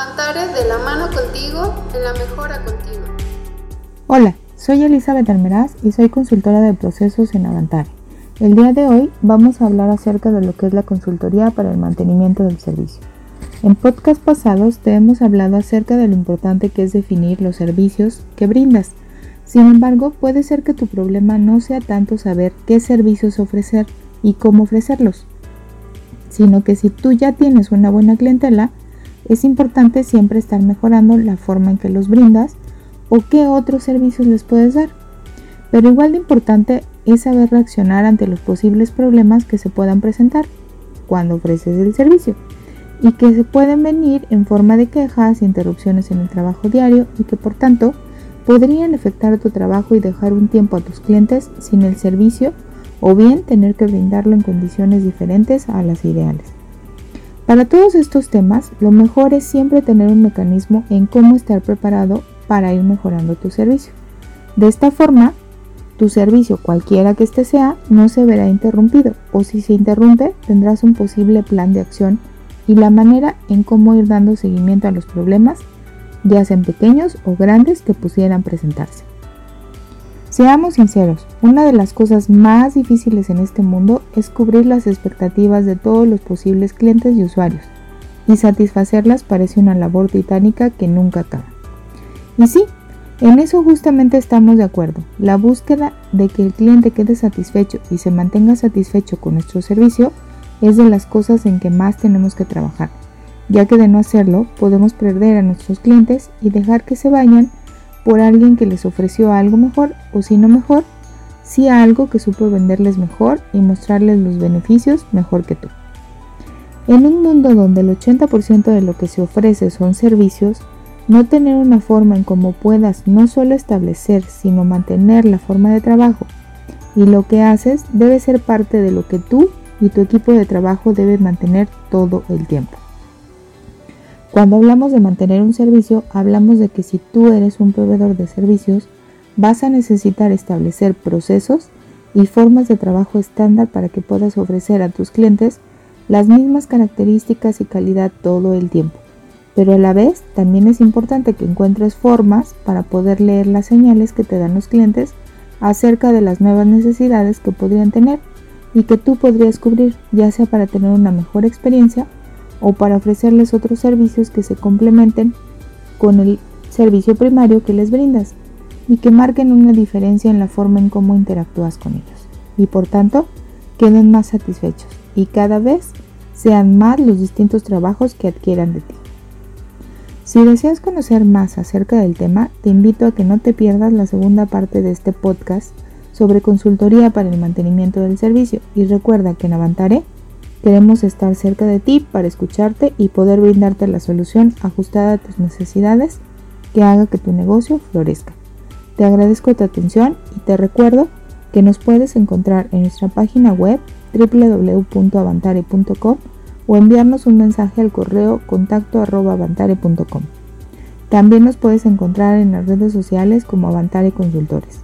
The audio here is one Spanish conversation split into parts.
Avantare de la mano contigo en la mejora continua. Hola, soy Elizabeth Almeraz y soy consultora de procesos en Avantare. El día de hoy vamos a hablar acerca de lo que es la consultoría para el mantenimiento del servicio. En podcast pasados te hemos hablado acerca de lo importante que es definir los servicios que brindas. Sin embargo, puede ser que tu problema no sea tanto saber qué servicios ofrecer y cómo ofrecerlos, sino que si tú ya tienes una buena clientela, es importante siempre estar mejorando la forma en que los brindas o qué otros servicios les puedes dar. Pero igual de importante es saber reaccionar ante los posibles problemas que se puedan presentar cuando ofreces el servicio y que se pueden venir en forma de quejas, interrupciones en el trabajo diario y que por tanto podrían afectar tu trabajo y dejar un tiempo a tus clientes sin el servicio o bien tener que brindarlo en condiciones diferentes a las ideales. Para todos estos temas, lo mejor es siempre tener un mecanismo en cómo estar preparado para ir mejorando tu servicio. De esta forma, tu servicio, cualquiera que este sea, no se verá interrumpido o si se interrumpe, tendrás un posible plan de acción y la manera en cómo ir dando seguimiento a los problemas, ya sean pequeños o grandes que pudieran presentarse. Seamos sinceros, una de las cosas más difíciles en este mundo es cubrir las expectativas de todos los posibles clientes y usuarios, y satisfacerlas parece una labor titánica que nunca acaba. Y sí, en eso justamente estamos de acuerdo. La búsqueda de que el cliente quede satisfecho y se mantenga satisfecho con nuestro servicio es de las cosas en que más tenemos que trabajar, ya que de no hacerlo podemos perder a nuestros clientes y dejar que se vayan por alguien que les ofreció algo mejor o si no mejor, sí algo que supo venderles mejor y mostrarles los beneficios mejor que tú. En un mundo donde el 80% de lo que se ofrece son servicios, no tener una forma en cómo puedas no solo establecer, sino mantener la forma de trabajo y lo que haces debe ser parte de lo que tú y tu equipo de trabajo deben mantener todo el tiempo. Cuando hablamos de mantener un servicio, hablamos de que si tú eres un proveedor de servicios, vas a necesitar establecer procesos y formas de trabajo estándar para que puedas ofrecer a tus clientes las mismas características y calidad todo el tiempo. Pero a la vez también es importante que encuentres formas para poder leer las señales que te dan los clientes acerca de las nuevas necesidades que podrían tener y que tú podrías cubrir, ya sea para tener una mejor experiencia o para ofrecerles otros servicios que se complementen con el servicio primario que les brindas y que marquen una diferencia en la forma en cómo interactúas con ellos y por tanto queden más satisfechos y cada vez sean más los distintos trabajos que adquieran de ti. Si deseas conocer más acerca del tema, te invito a que no te pierdas la segunda parte de este podcast sobre consultoría para el mantenimiento del servicio y recuerda que en Avantare Queremos estar cerca de ti para escucharte y poder brindarte la solución ajustada a tus necesidades que haga que tu negocio florezca. Te agradezco tu atención y te recuerdo que nos puedes encontrar en nuestra página web www.avantare.com o enviarnos un mensaje al correo contacto También nos puedes encontrar en las redes sociales como Avantare Consultores.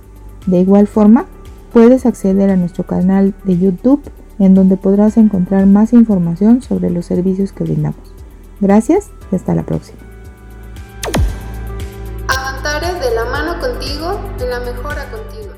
De igual forma, puedes acceder a nuestro canal de YouTube en donde podrás encontrar más información sobre los servicios que brindamos. Gracias y hasta la próxima. Avantare de la mano contigo en la mejora contigo.